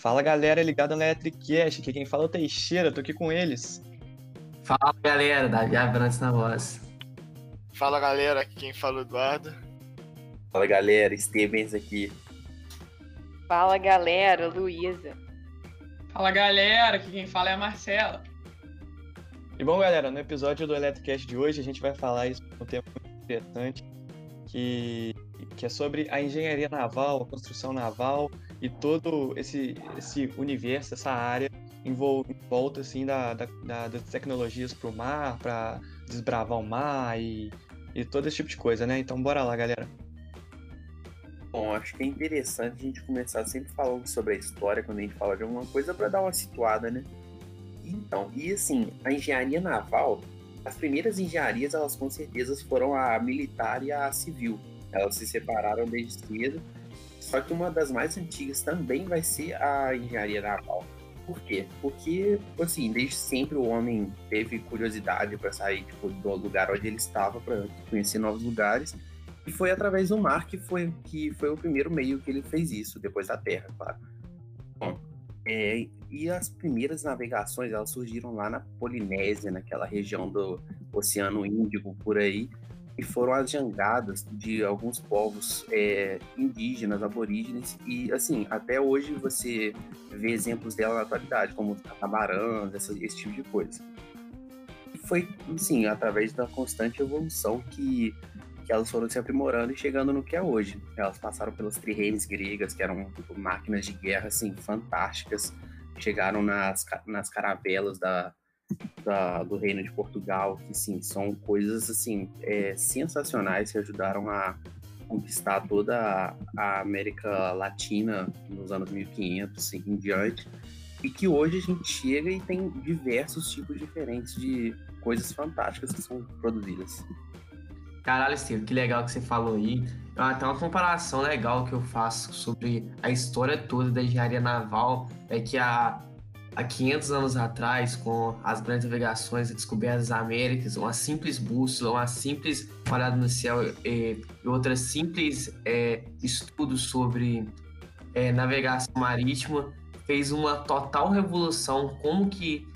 Fala galera ligada no Electricast, aqui quem fala é o Teixeira, tô aqui com eles. Fala galera, Davi Abrantes na voz. Fala galera, aqui quem fala é o Eduardo. Fala galera, Stevens aqui. Fala galera, Luísa. Fala galera, aqui quem fala é a Marcela. E bom galera, no episódio do Electricast de hoje a gente vai falar isso um tema muito interessante, que, que é sobre a engenharia naval, a construção naval e todo esse, esse universo, essa área em volta assim, da, da, da das tecnologias para o mar, para desbravar o mar e, e todo esse tipo de coisa, né? Então bora lá, galera. Bom, acho que é interessante a gente começar sempre falando sobre a história quando a gente fala de alguma coisa para dar uma situada, né? Então, e assim, a engenharia naval, as primeiras engenharias, elas com certeza foram a militar e a civil. Elas se separaram desde cedo só que uma das mais antigas também vai ser a engenharia naval. Por quê? Porque, assim, desde sempre o homem teve curiosidade para sair tipo, do lugar onde ele estava, para conhecer novos lugares. E foi através do mar que foi, que foi o primeiro meio que ele fez isso, depois da terra, claro. Bom, é, e as primeiras navegações elas surgiram lá na Polinésia, naquela região do Oceano Índico, por aí, e foram as jangadas de alguns povos é, indígenas, aborígenes, e assim, até hoje você vê exemplos dela na atualidade, como catamarãs, esse, esse tipo de coisa. E foi, assim, através da constante evolução que, que elas foram se aprimorando e chegando no que é hoje. Elas passaram pelas trirremes gregas, que eram tipo, máquinas de guerra, assim, fantásticas, chegaram nas, nas caravelas da, da, do Reino de Portugal, que sim, são coisas assim é, sensacionais que ajudaram a conquistar toda a América Latina nos anos 1500 assim, em diante, e que hoje a gente chega e tem diversos tipos diferentes de coisas fantásticas que são produzidas. Caralho, Steve, que legal que você falou aí. Até uma comparação legal que eu faço sobre a história toda da engenharia naval é que a há 500 anos atrás, com as grandes navegações e descobertas das Américas, uma simples bússola, uma simples olhada no céu e, e outras simples é, estudos sobre é, navegação marítima fez uma total revolução como que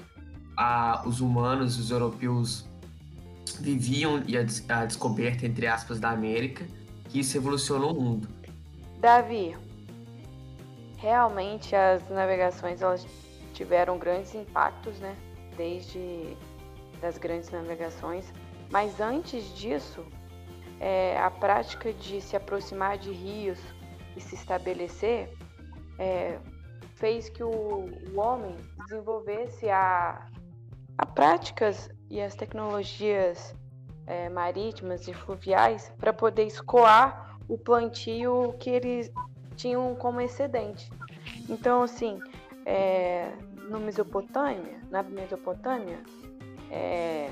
a, os humanos, os europeus viviam e a, a descoberta entre aspas da América, que isso revolucionou o mundo. Davi, realmente as navegações elas tiveram grandes impactos, né? Desde das grandes navegações. Mas antes disso, é, a prática de se aproximar de rios e se estabelecer é, fez que o, o, homem desenvolvesse a, a práticas e as tecnologias é, marítimas e fluviais para poder escoar o plantio que eles tinham como excedente. Então, assim, é, no Mesopotâmia, na Mesopotâmia, é,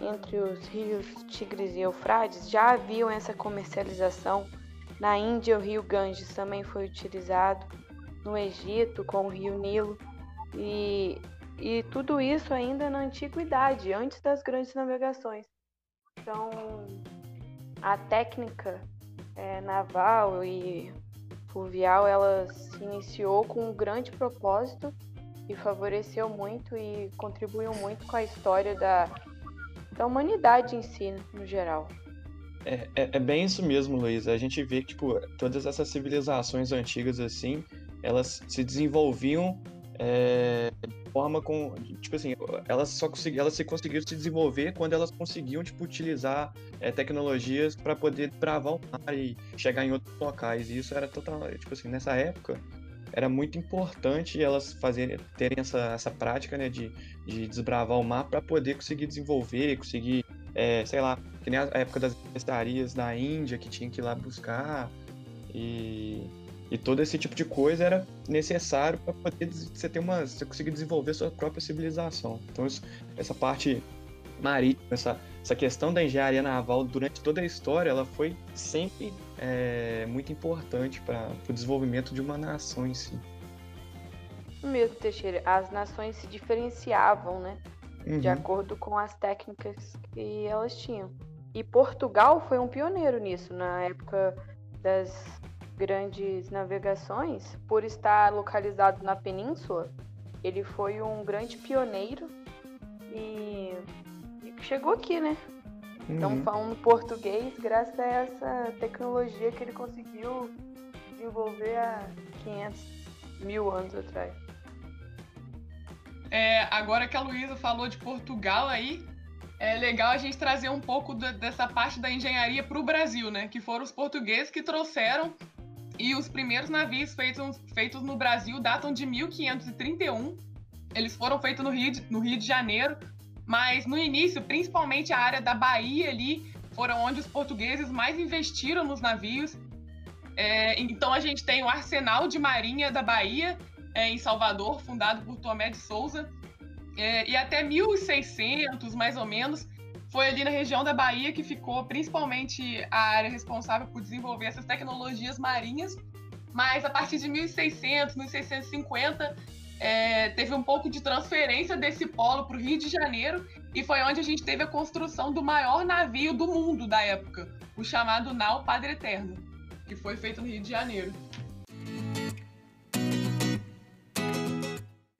entre os rios Tigres e Eufrates, já haviam essa comercialização. Na Índia, o rio Ganges também foi utilizado. No Egito, com o rio Nilo. E, e tudo isso ainda na antiguidade, antes das grandes navegações. Então, a técnica é, naval e fluvial ela se iniciou com um grande propósito e favoreceu muito e contribuiu muito com a história da, da humanidade em si, no geral. É, é, é, bem isso mesmo, Luiz. A gente vê que tipo, todas essas civilizações antigas assim, elas se desenvolviam é, forma com. Tipo assim, elas só conseguiam, elas se conseguiram se desenvolver quando elas conseguiam tipo, utilizar é, tecnologias para poder travar o mar e chegar em outros locais. E isso era total. Tipo assim, nessa época era muito importante elas fazerem, terem essa, essa prática né, de, de desbravar o mar para poder conseguir desenvolver, conseguir, é, sei lá, que nem a época das estarias na Índia que tinha que ir lá buscar. E e todo esse tipo de coisa era necessário para poder você ter uma, você conseguir desenvolver sua própria civilização. Então isso, essa parte marítima, essa, essa questão da engenharia naval durante toda a história, ela foi sempre é, muito importante para o desenvolvimento de uma nação em si. Mesmo, Teixeira, as nações se diferenciavam, né? Uhum. De acordo com as técnicas que elas tinham. E Portugal foi um pioneiro nisso, na época das grandes navegações, por estar localizado na península, ele foi um grande pioneiro e, e chegou aqui, né? Então, Uhum. falando português, graças a essa tecnologia que ele conseguiu desenvolver há 500 mil anos atrás. É, agora que a Luísa falou de Portugal aí, é legal a gente trazer um pouco da- dessa parte da engenharia para o Brasil, né? Que foram os portugueses que trouxeram e os primeiros navios feitos, feitos no Brasil datam de 1531. Eles foram feitos no Rio, de, no Rio de Janeiro, mas no início, principalmente a área da Bahia ali, foram onde os portugueses mais investiram nos navios. É, então a gente tem o Arsenal de Marinha da Bahia, é, em Salvador, fundado por Tomé de Souza. É, e até 1600, mais ou menos, foi ali na região da Bahia que ficou principalmente a área responsável por desenvolver essas tecnologias marinhas. Mas a partir de 1600, 1650, é, teve um pouco de transferência desse polo para o Rio de Janeiro e foi onde a gente teve a construção do maior navio do mundo da época, o chamado Nau Padre Eterno, que foi feito no Rio de Janeiro.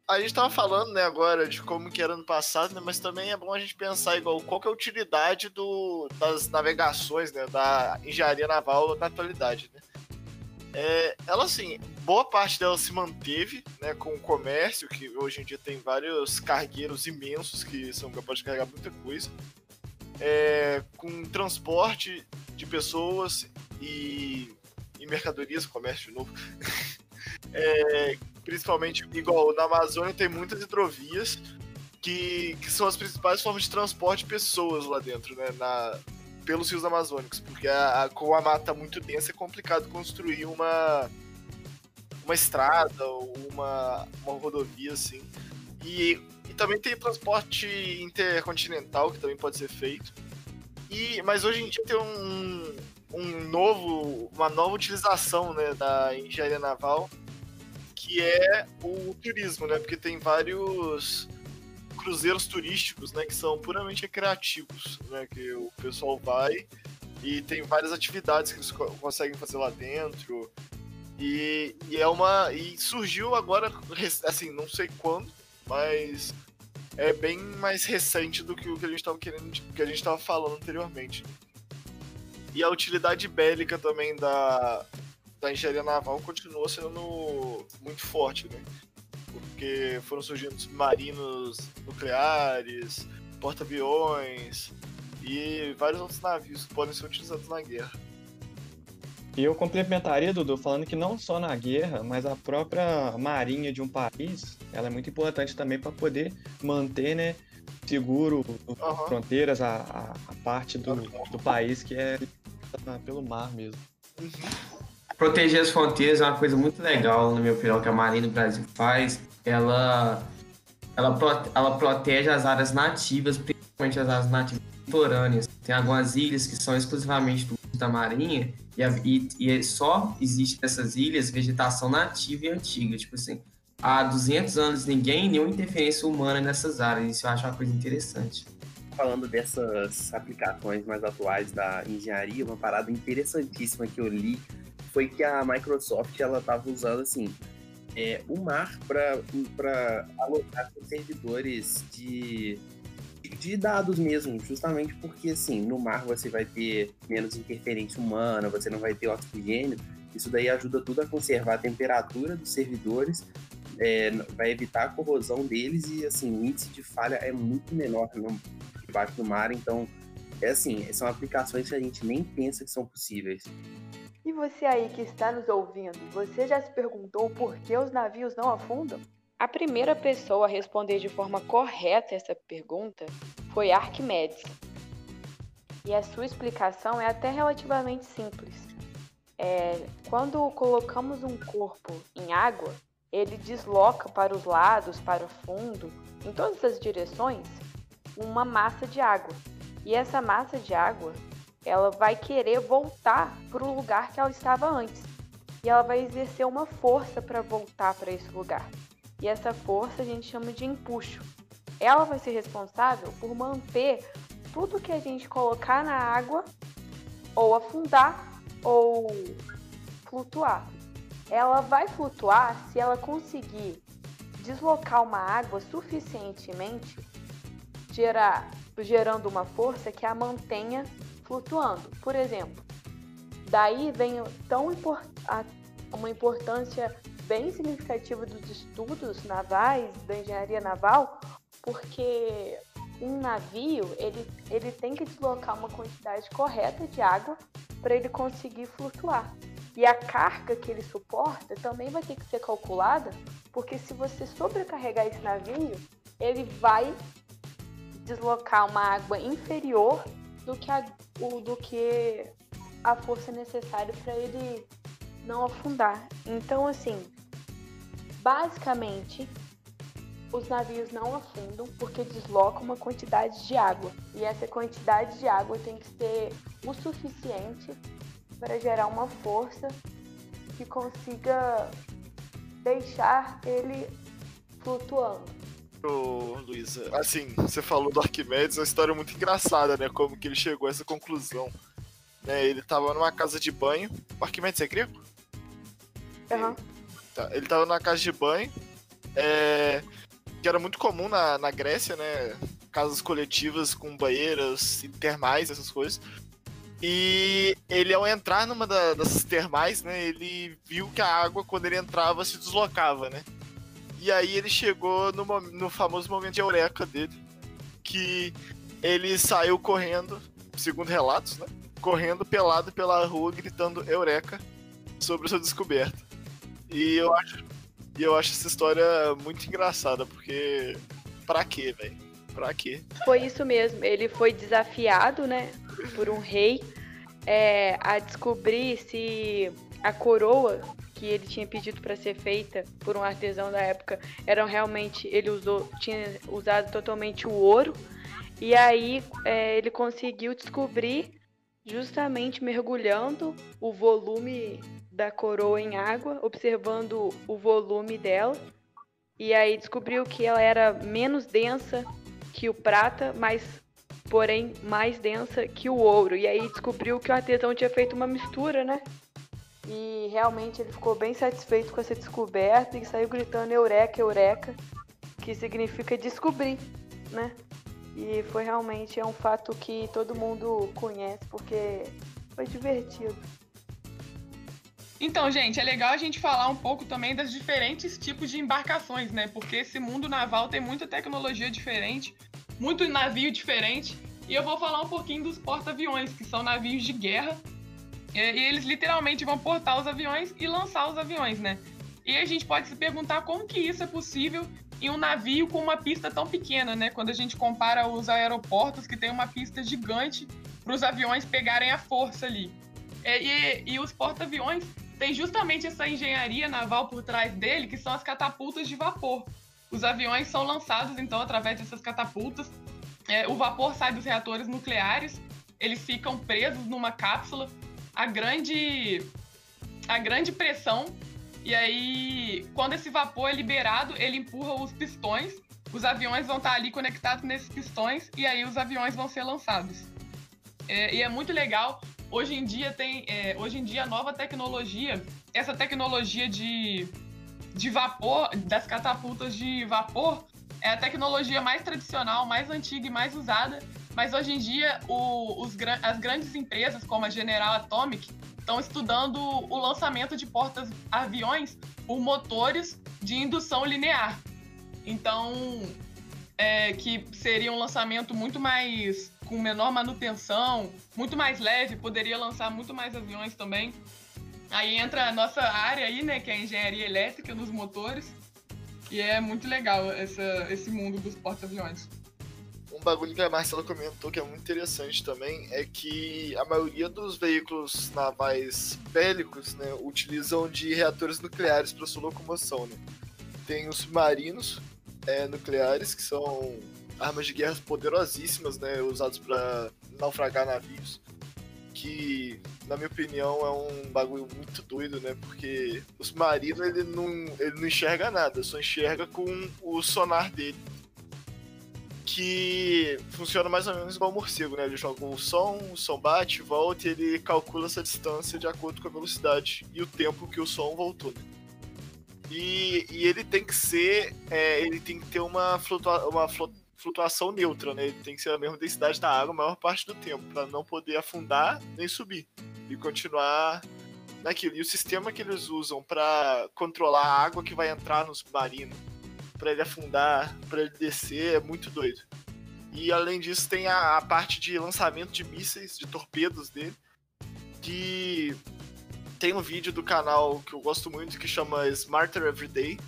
A gente tava falando, né, agora de como que era no passado, né, mas também é bom a gente pensar igual qual que é a utilidade do, das navegações, né, da engenharia naval na atualidade, né. É, ela, assim, boa parte dela se manteve, né, com o comércio, que hoje em dia tem vários cargueiros imensos que são capazes de carregar muita coisa, é, com transporte de pessoas e, e mercadorias, comércio de novo, é, principalmente igual na Amazônia tem muitas hidrovias que, que são as principais formas de transporte de pessoas lá dentro, né? Na, pelos rios amazônicos, porque a, a, com a mata muito densa é complicado construir uma uma estrada ou uma, uma rodovia assim. E, e também tem transporte intercontinental que também pode ser feito. E, mas hoje em dia tem um, um novo, uma nova utilização né, da engenharia naval que é o turismo, né? Porque tem vários cruzeiros turísticos, né? Que são puramente recreativos, né? Que o pessoal vai e tem várias atividades que eles co- conseguem fazer lá dentro. E, e é uma. E surgiu agora, assim, não sei quando, mas é bem mais recente do que o que a gente estava querendo, que a gente estava falando anteriormente. E a utilidade bélica também da, da engenharia naval continua sendo muito forte, né? Porque foram surgindo submarinos nucleares, porta-aviões e vários outros navios que podem ser utilizados na guerra. E eu complementaria, Dudu, falando que não só na guerra, mas a própria marinha de um país, ela é muito importante também para poder manter, né, seguro as Aham. fronteiras, a, a, parte do, do país que é limitada pelo mar mesmo. Proteger as fronteiras é uma coisa muito legal, na minha opinião, que a Marinha do Brasil faz. Ela, ela, ela protege as áreas nativas, principalmente as áreas nativas litorâneas. Tem algumas ilhas que são exclusivamente do uso da Marinha e, a- e- e só existe nessas ilhas vegetação nativa e antiga. Tipo assim, há 200 anos ninguém, nenhuma interferência humana nessas áreas. Isso eu acho uma coisa interessante. falando dessas aplicações mais atuais da engenharia, uma parada interessantíssima que eu li foi que a Microsoft ela estava usando assim é, o mar para alocar seus servidores de, de dados mesmo, justamente porque assim no mar você vai ter menos interferência humana, você não vai ter oxigênio, isso daí ajuda tudo a conservar a temperatura dos servidores, é, vai evitar a corrosão deles e assim o índice de falha é muito menor no, debaixo do mar, então é assim, são aplicações que a gente nem pensa que são possíveis. E você aí que está nos ouvindo, você já se perguntou por que os navios não afundam? A primeira pessoa a responder de forma correta essa pergunta foi Arquimedes. E a sua explicação é até relativamente simples. É, quando colocamos um corpo em água, ele desloca para os lados, para o fundo, em todas as direções, uma massa de água. E essa massa de água ela vai querer voltar para o lugar que ela estava antes. E ela vai exercer uma força para voltar para esse lugar. E essa força a gente chama de empuxo. Ela vai ser responsável por manter tudo que a gente colocar na água ou afundar ou flutuar. Ela vai flutuar se ela conseguir deslocar uma água suficientemente, gerar, gerando uma força que a mantenha flutuando. Por exemplo, daí vem tão import, uma importância bem significativa dos estudos navais, da engenharia naval, porque um navio ele, ele tem que deslocar uma quantidade correta de água para ele conseguir flutuar. E a carga que ele suporta também vai ter que ser calculada, porque se você sobrecarregar esse navio, ele vai deslocar uma água inferior do que a, do que a força necessária para ele não afundar. Então, assim, basicamente, os navios não afundam porque deslocam uma quantidade de água. E essa quantidade de água tem que ser o suficiente para gerar uma força que consiga deixar ele flutuando. Ô, Luísa, assim, você falou do Arquimedes, é uma história muito engraçada, né? Como que ele chegou a essa conclusão. Né, ele tava numa casa de banho. O Arquimedes é grego? Uhum. Tá, ele tava numa casa de banho. É, que era muito comum na, na Grécia, né? Casas coletivas com banheiras termais, essas coisas. E ele, ao entrar numa da, dessas termais, né, ele viu que a água, quando ele entrava, se deslocava, né? E aí ele chegou no, no famoso momento de eureka dele, que ele saiu correndo, segundo relatos, né? Correndo pelado pela rua, gritando eureka sobre sua descoberta. E eu acho, e eu acho essa história muito engraçada, porque pra quê, velho? Pra quê? Foi isso mesmo. Ele foi desafiado, né, por um rei é, a descobrir se a coroa que ele tinha pedido para ser feita por um artesão da época eram realmente ele usou tinha usado totalmente o ouro e aí é, ele conseguiu descobrir justamente mergulhando o volume da coroa em água, observando o volume dela. E aí descobriu que ela era menos densa que o prata, mas porém mais densa que o ouro. E aí descobriu que o artesão tinha feito uma mistura, né? E realmente ele ficou bem satisfeito com essa descoberta e saiu gritando eureka, eureka, que significa descobrir, né? E foi realmente é um fato que todo mundo conhece porque foi divertido. Então, gente, é legal a gente falar um pouco também das diferentes tipos de embarcações, né? Porque esse mundo naval tem muita tecnologia diferente, muito navio diferente. E eu vou falar um pouquinho dos porta-aviões, que são navios de guerra. E eles literalmente vão portar os aviões e lançar os aviões, né? E a gente pode se perguntar como que isso é possível em um navio com uma pista tão pequena, né? Quando a gente compara os aeroportos que tem uma pista gigante para os aviões pegarem a força ali. E, e, e os porta-aviões têm justamente essa engenharia naval por trás dele, que são as catapultas de vapor. Os aviões são lançados, então, através dessas catapultas. É, o vapor sai dos reatores nucleares, eles ficam presos numa cápsula. A grande, a grande pressão e aí, quando esse vapor é liberado, ele empurra os pistões. Os aviões vão estar ali conectados nesses pistões e aí os aviões vão ser lançados. É, e é muito legal. Hoje em dia tem, é, hoje em dia a nova tecnologia, essa tecnologia de, de vapor, das catapultas de vapor, é a tecnologia mais tradicional, mais antiga e mais usada. Mas hoje em dia o, os, as grandes empresas como a General Atomic estão estudando o lançamento de portas-aviões por motores de indução linear. Então, é, que seria um lançamento muito mais com menor manutenção, muito mais leve, poderia lançar muito mais aviões também. Aí entra a nossa área aí, né, que é a engenharia elétrica nos motores. E é muito legal essa, esse mundo dos porta-aviões um bagulho que a Marcela comentou que é muito interessante também é que a maioria dos veículos navais bélicos né, utilizam de reatores nucleares para sua locomoção. Né? Tem os submarinos é, nucleares, que são armas de guerra poderosíssimas, né, usados para naufragar navios. Que, na minha opinião, é um bagulho muito doido, né? Porque o submarino ele não, ele não enxerga nada, só enxerga com o sonar dele que funciona mais ou menos igual o morcego, né? Ele joga o som, o som bate, volta e ele calcula essa distância de acordo com a velocidade e o tempo que o som voltou. Né? E, e, ele tem que ser, é, ele tem que ter uma, flutua uma flutuação neutra, né? Ele tem que ser a mesma densidade da água a maior parte do tempo, para não poder afundar nem subir e continuar naquilo. E o sistema que eles usam para controlar a água que vai entrar no submarino para ele afundar, para ele descer, é muito doido. E além disso, tem a, a, parte de lançamento de mísseis, de torpedos dele, que tem um vídeo do canal que eu gosto muito que chama Smarter Everyday,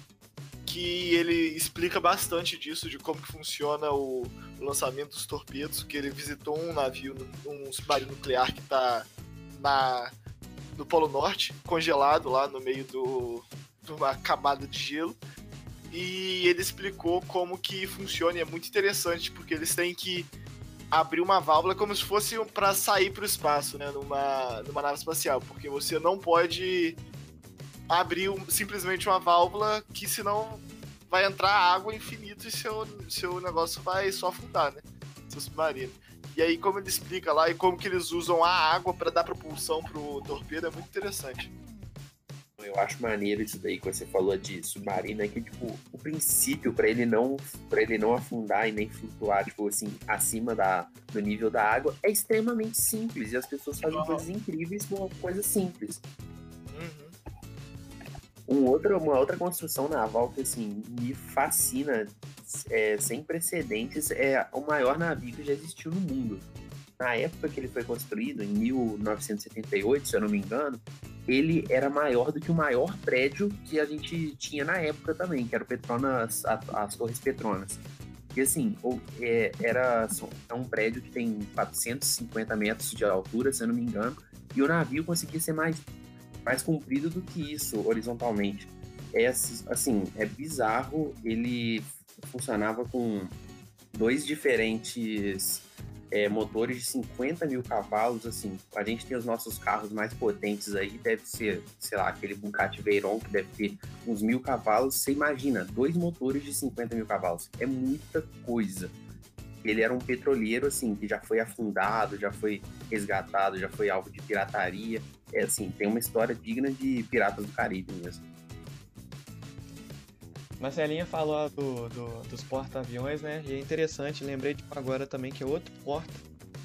que ele explica bastante disso, de como que funciona o, o lançamento dos torpedos, que ele visitou um navio, um submarino nuclear que está na no Polo Norte, congelado lá no meio do, de uma camada de gelo, e ele explicou como que funciona e é muito interessante porque eles têm que abrir uma válvula como se fosse para sair para o espaço, né, numa, numa nave espacial, porque você não pode abrir um, simplesmente uma válvula que senão vai entrar água infinito e seu, seu negócio vai só afundar, né, seu submarino. E aí como ele explica lá e como que eles usam a água para dar propulsão pro torpedo é muito interessante. Eu acho maneiro isso daí que você falou de submarino, é que, tipo, o princípio para ele não para ele não afundar e nem flutuar, tipo assim, acima da, do nível da água, é extremamente simples. E as pessoas fazem uhum. coisas incríveis com uma coisa simples. Uhum. Um outro, uma outra construção naval que, assim, me fascina, é, sem precedentes, é o maior navio que já existiu no mundo. Na época que ele foi construído, em 1978, se eu não me engano, ele era maior do que o maior prédio que a gente tinha na época também, que era o Petronas, as Torres Petronas. E assim, é, era é um prédio que tem 450 metros de altura, se eu não me engano, e o navio conseguia ser mais, mais comprido do que isso, horizontalmente. É assim, é bizarro, ele funcionava com dois diferentes é, motores de 50 mil cavalos, assim, a gente tem os nossos carros mais potentes aí, deve ser, sei lá, aquele Bugatti Veyron que deve ter uns mil cavalos, você imagina, dois motores de 50 mil cavalos, é muita coisa. Ele era um petroleiro, assim, que já foi afundado, já foi resgatado, já foi alvo de pirataria, é assim, tem uma história digna de Piratas do Caribe mesmo. Marcelinha falou do, do dos porta-aviões, né? E é interessante, lembrei de agora também que é outro porta,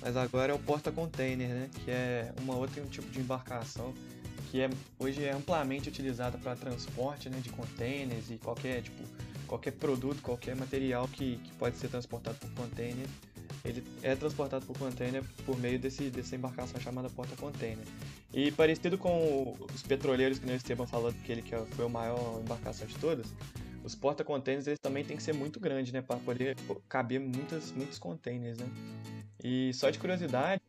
mas agora é o porta-container, né? Que é uma outra um tipo de embarcação que é, hoje é amplamente utilizada para transporte né, de containers e qualquer tipo qualquer produto, qualquer material que, que pode ser transportado por container, ele é transportado por container por meio desse, dessa embarcação chamada porta-container. E parecido com os petroleiros que o Esteban falou que ele que foi a maior embarcação de todas, os porta-containers eles também tem que ser muito grandes, né, para poder caber muitas, muitos containers, né? E só de curiosidade,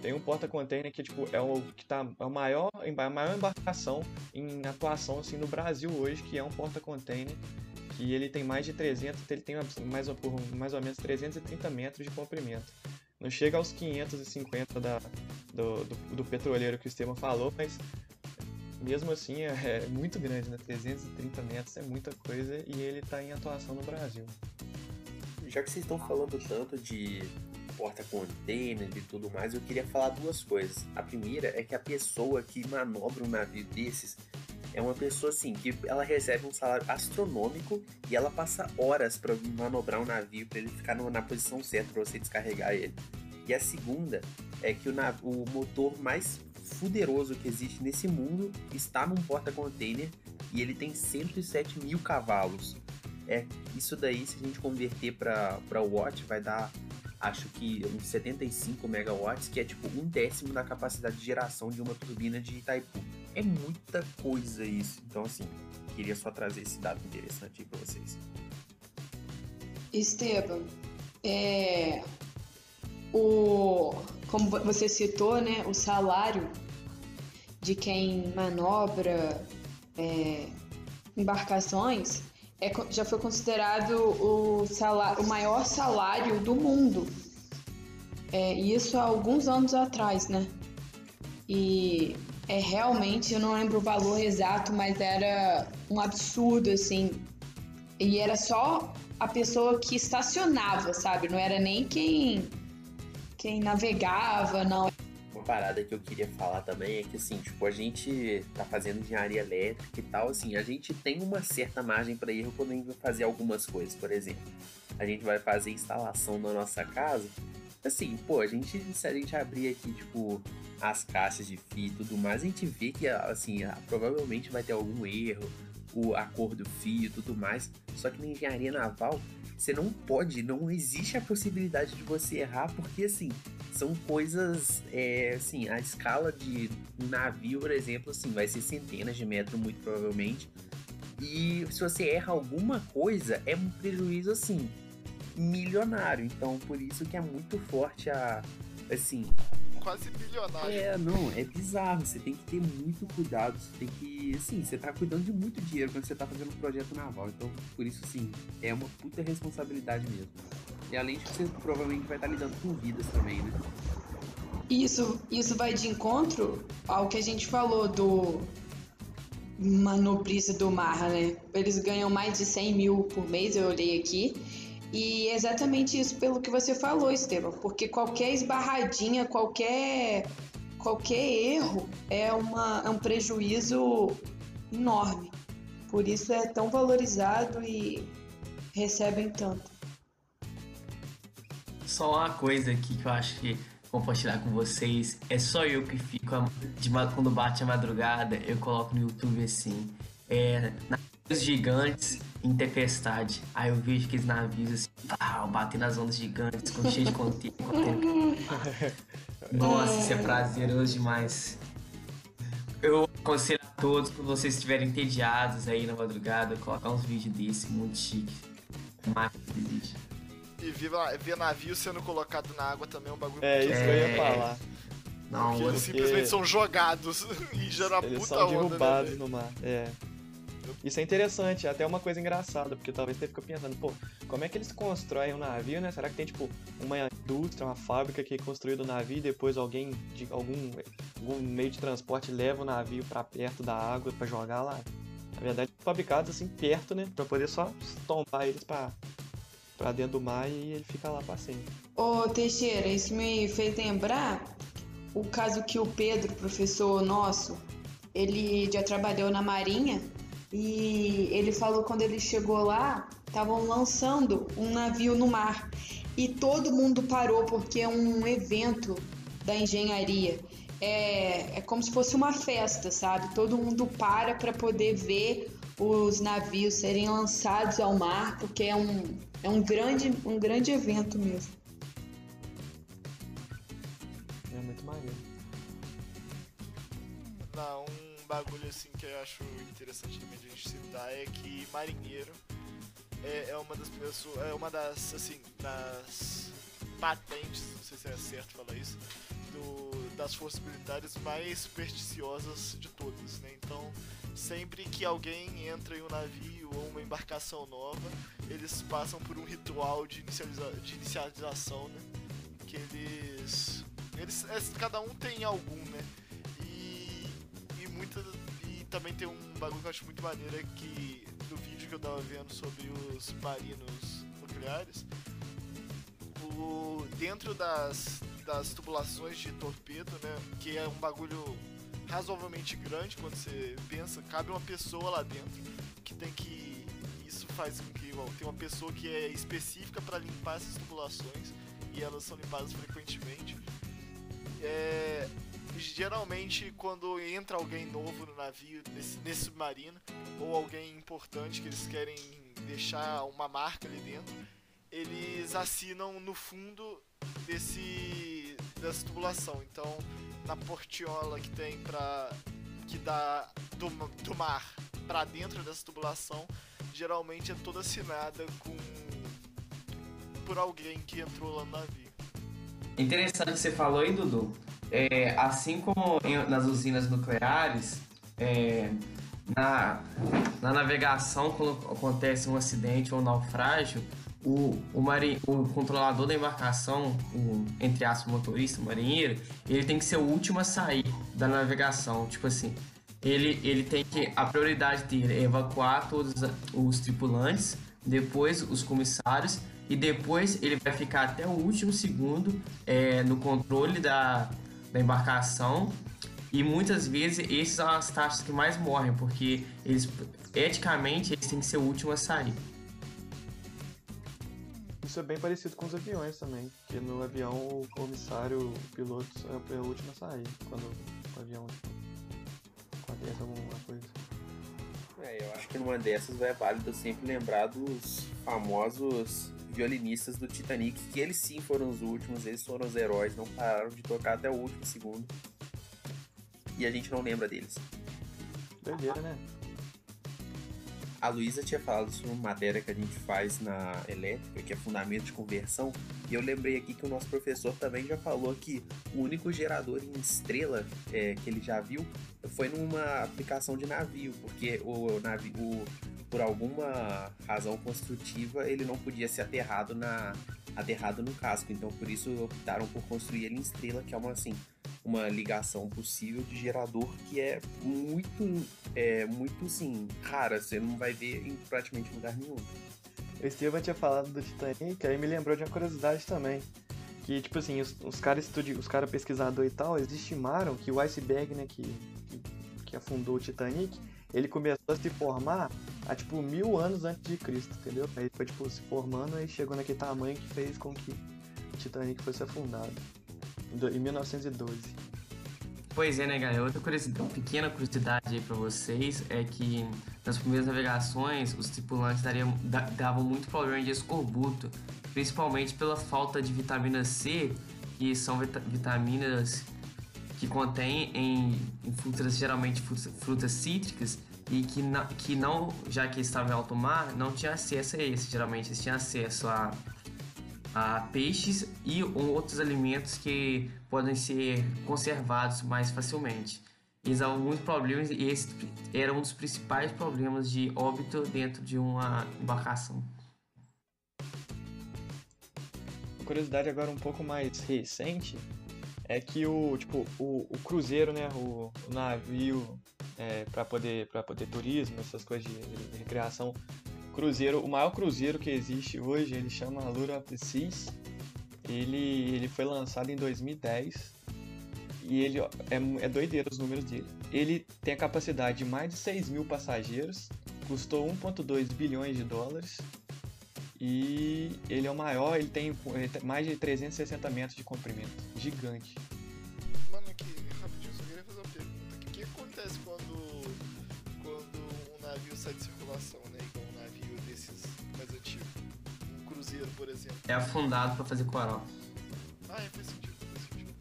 tem um porta-container que tipo é o que tá é o maior a maior embarcação em atuação assim no Brasil hoje, que é um porta-container que ele tem mais de 300, ele tem mais, mais ou menos 330 metros de comprimento. Não chega aos 550 da, do, do, do petroleiro que o Estevam falou, mas mesmo assim é, é, muito grande, né? 330 metros é muita coisa e ele está em atuação no Brasil. Já que vocês estão falando tanto de porta-container e tudo mais, eu queria falar duas coisas. A primeira é que a pessoa que manobra um navio desses é uma pessoa assim que ela recebe um salário astronômico e ela passa horas para manobrar um navio para ele ficar na posição certa para você descarregar ele. E a segunda é que o, o motor mais fuderoso que existe nesse mundo está num porta-container e ele tem 107 mil cavalos. É, isso daí, se a gente converter para watt, vai dar, acho que uns 75 megawatts, que é tipo um décimo da capacidade de geração de uma turbina de Itaipu. É muita coisa isso. Então, assim, queria só trazer esse dado interessante para vocês. Esteban, é, o, como você citou, né, o salário de quem manobra é, embarcações é, já foi considerado o, salário, o maior salário do mundo. É, isso há alguns anos atrás, né? E é realmente, eu não lembro o valor exato, mas era um absurdo, assim. E era só a pessoa que estacionava, sabe? Não era nem quem quem navegava, não. Uma parada que eu queria falar também é que assim, tipo, a gente tá fazendo engenharia elétrica e tal, assim, a gente tem uma certa margem para erro quando a gente vai fazer algumas coisas, por exemplo. A gente vai fazer instalação na nossa casa, assim, pô, a gente, se a gente abrir aqui, tipo, as caixas de fio e tudo mais, a gente vê que, assim, provavelmente vai ter algum erro, o, a cor do fio e tudo mais. Só que na engenharia naval, você não pode, não existe a possibilidade de você errar, porque assim, são coisas, é, assim, a escala de um navio, por exemplo, assim, vai ser centenas de metros, muito provavelmente. E se você erra alguma coisa, é um prejuízo, assim, milionário. Então, por isso que é muito forte a, assim, quase bilionário. É, não, é bizarro. Você tem que ter muito cuidado. Você tem que. Assim, você tá cuidando de muito dinheiro quando você tá fazendo um projeto naval. Então, por isso, sim, é uma puta responsabilidade mesmo. E além de que você provavelmente vai estar lidando com vidas também, né? Isso, isso vai de encontro ao que a gente falou do manobrista do mar, né? Eles ganham mais de 100 mil por mês, eu olhei aqui. E é exatamente isso pelo que você falou, Estevam, porque qualquer esbarradinha, qualquer qualquer erro é, uma, é um prejuízo enorme. Por isso é tão valorizado e recebem tanto. Só uma coisa aqui que eu acho que compartilhar com vocês. É só eu que fico de quando bate a madrugada, eu coloco no YouTube assim. É, navios gigantes em tempestade. Aí eu vejo aqueles navios assim, pau, batendo nas ondas gigantes, com cheio de conteúdo. Nossa, isso é prazeroso demais. Eu aconselho a todos, quando vocês estiverem entediados aí na madrugada, colocar uns vídeos desse, muito chique. Existe. E ver, ver navio sendo colocado na água também é um bagulho É, muito isso que eu ia falar. Não, Porque eles simplesmente são jogados e geram uma Eles puta são onda, né, derrubados velho? no mar. É. Isso é interessante, é até uma coisa engraçada, porque talvez você fique pensando, pô, como é que eles constroem um navio, né? Será que tem, tipo, uma indústria, uma fábrica que é construída o navio e depois alguém de algum, algum meio de transporte leva o navio pra perto da água pra jogar lá? Na verdade, fabricados assim perto, né? Pra poder só tombar eles pra, pra dentro do mar e ele fica lá pra sempre. Ô Teixeira, isso me fez lembrar o caso que o Pedro, professor nosso, ele já trabalhou na Marinha e ele falou quando ele chegou lá, estavam lançando um navio no mar e todo mundo parou porque é um evento da engenharia. É, é como se fosse uma festa, sabe? Todo mundo para para poder ver os navios serem lançados ao mar, porque é um, é um, grande, um grande evento mesmo. É muito maneiro. Não, um bagulho assim que eu acho interessante também de a gente citar é que marinheiro é, é uma das pessoas, é uma das, assim, das patentes, não sei se é certo falar isso, do, das forças militares mais supersticiosas de todas, né? Então, sempre que alguém entra em um navio ou uma embarcação nova, eles passam por um ritual de, inicializa de inicialização, né? Que eles, eles, é, cada um tem algum, né? E, também tem um bagulho que eu acho muito maneiro é que no vídeo que eu tava vendo sobre os marinos nucleares, o, dentro das, das tubulações de torpedo, né, que é um bagulho razoavelmente grande quando você pensa, cabe uma pessoa lá dentro que tem que isso faz com que tem uma pessoa que é específica para limpar essas tubulações e elas são limpadas frequentemente. É, geralmente quando entra alguém novo no navio, nesse, nesse submarino, ou alguém importante que eles querem deixar uma marca ali dentro, eles assinam no fundo desse dessa tubulação. Então, na portiola que tem para que dá do, do mar para dentro dessa tubulação, geralmente é toda assinada com por alguém que entrou lá no navio. Interessante que você falou aí, Dudu. É, assim como em- nas usinas nucleares, é, na, na navegação, quando acontece um acidente ou um naufrágio, o, o, mari, o controlador da embarcação, o, entre aspas, motorista, o marinheiro, ele tem que ser o último a sair da navegação. Tipo assim, ele, ele tem que. A prioridade dele é evacuar todos os tripulantes depois os comissários e depois ele vai ficar até o último segundo é, no controle da, da embarcação e muitas vezes esses são as taxas que mais morrem porque eles eticamente eles têm que ser o último a sair. Isso é bem parecido com os aviões também, que no avião o comissário, o piloto é o último a sair quando o avião acontece alguma coisa. É, eu acho que numa dessas é válido sempre lembrar dos famosos violinistas do Titanic, que eles sim foram os últimos, eles foram os heróis, não pararam de tocar até o último segundo. E a gente não lembra deles. Doideira, né? A Luísa tinha falado sobre uma matéria que a gente faz na elétrica, que é fundamento de conversão, e eu lembrei aqui que o nosso professor também já falou que o único gerador em estrela é, que ele já viu foi numa aplicação de navio, porque o navio, o, por alguma razão construtiva, ele não podia ser aterrado na aterrado no casco, então por isso optaram por construir ele em estrela, que é uma assim, uma ligação possível de gerador que é muito, é, muito sim, rara, você não vai ver em praticamente lugar nenhum. O Estevam tinha falado do Titanic, aí me lembrou de uma curiosidade também. Que, tipo assim, os, os caras os cara pesquisadores e tal, eles estimaram que o iceberg, né, que, que, que afundou o Titanic, ele começou a se formar há, tipo, mil anos antes de Cristo, entendeu? Aí foi, tipo, se formando e chegou naquele tamanho que fez com que o Titanic fosse afundado em 1912. Pois é, né, galera? Outra curiosidade, pequena curiosidade aí pra vocês é que nas primeiras navegações os tripulantes dariam, davam muito problema de escorbuto, principalmente pela falta de vitamina C, que são vitaminas que contém em, em frutas, geralmente frutas, frutas cítricas, e que, na, que não, já que estavam em alto mar, não tinha acesso a esse. Geralmente eles tinham acesso a a peixes e outros alimentos que podem ser conservados mais facilmente. Eles há muitos problemas e esse era um dos principais problemas de óbito dentro de uma embarcação. Curiosidade agora um pouco mais recente é que o tipo o, o cruzeiro, né, o, o navio é, para poder para poder turismo, essas coisas de, de recreação cruzeiro, o maior cruzeiro que existe hoje, ele chama the Seas. Ele, ele foi lançado em 2010 e ele é, é doideiro os números dele. Ele tem a capacidade de mais de 6 mil passageiros, custou 1,2 bilhões de dólares e ele é o maior, ele tem, mais de 360 metros de comprimento, gigante. Mano, aqui, rapidinho, só queria fazer uma pergunta. O que acontece quando, quando um navio sai de circulação, né? Cruzeiro, por exemplo. É afundado pra fazer coral. Ah, é, faz sentido, faz sentido.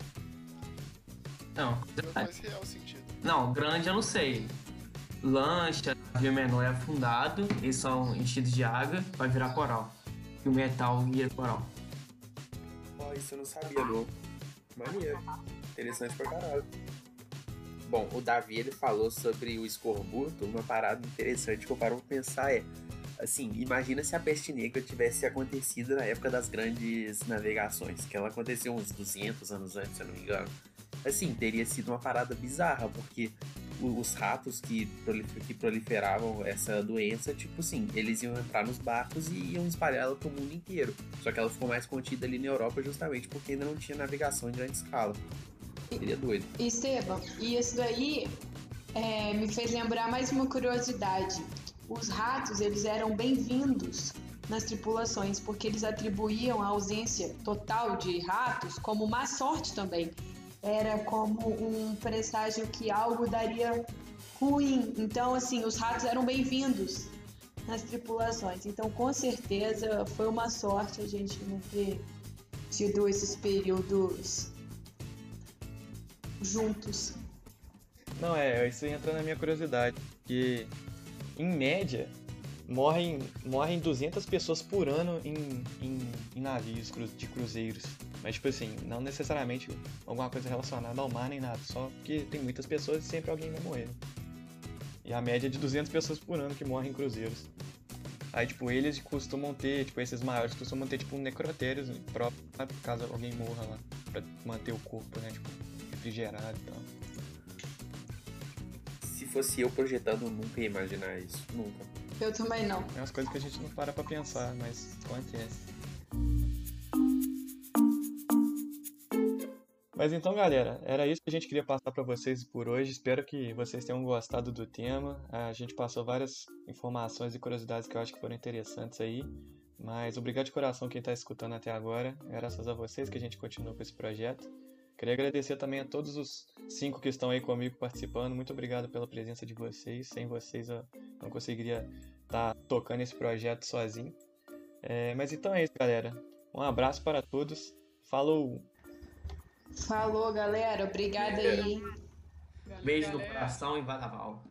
Não, faz real sentido. Não, grande eu não sei. Lancha, navio menor é afundado, eles são enchidos de água, vai virar coral. E o metal vira coral. Ó, oh, isso eu não sabia, não. Maneiro. Interessante pra caralho. Bom, o Davi ele falou sobre o escorbuto, uma parada interessante que eu paro pra pensar é assim, imagina se a peste negra tivesse acontecido na época das grandes navegações, que ela aconteceu uns 200 anos antes, se eu não me engano. Assim, teria sido uma parada bizarra, porque os ratos que, que proliferavam essa doença, tipo assim, eles iam entrar nos barcos e iam espalhar ela pro mundo inteiro. Só que ela ficou mais contida ali na Europa justamente porque ainda não tinha navegação em grande escala. Seria doido. Esteban, e isso daí é, me fez lembrar mais uma curiosidade os ratos eles eram bem-vindos nas tripulações, porque eles atribuíam a ausência total de ratos como má sorte também. Era como um presságio que algo daria ruim. Então, assim, os ratos eram bem-vindos nas tripulações. Então, com certeza, foi uma sorte a gente não ter tido esses períodos juntos. Não, é, isso entra na minha curiosidade, que em média, morrem, morrem 200 pessoas por ano em, em, em navios de cruzeiros. Mas, tipo assim, não necessariamente alguma coisa relacionada ao mar nem nada, só porque tem muitas pessoas e sempre alguém vai morrer. E a média é de 200 pessoas por ano que morrem em cruzeiros. Aí, tipo, eles costumam ter, tipo, esses maiores costumam ter, tipo, necrotérios próprios, caso alguém morra lá, pra manter o corpo, né, tipo, refrigerado e tal fosse eu projetando, eu nunca ia imaginar isso. Nunca. Eu também não. É umas coisas que a gente não para pra pensar, mas acontece. Mas então, galera, era isso que a gente queria passar para vocês por hoje. Espero que vocês tenham gostado do tema. A gente passou várias informações e curiosidades que eu acho que foram interessantes aí. Mas obrigado de coração quem está escutando até agora. Graças a vocês que a gente continua com esse projeto. Queria agradecer também a todos os cinco que estão aí comigo participando. Muito obrigado pela presença de vocês. Sem vocês eu não conseguiria estar tá tocando esse projeto sozinho. É, mas então é isso, galera. Um abraço para todos. Falou! Falou, galera. Obrigada aí. Beijo no coração e Vadaval.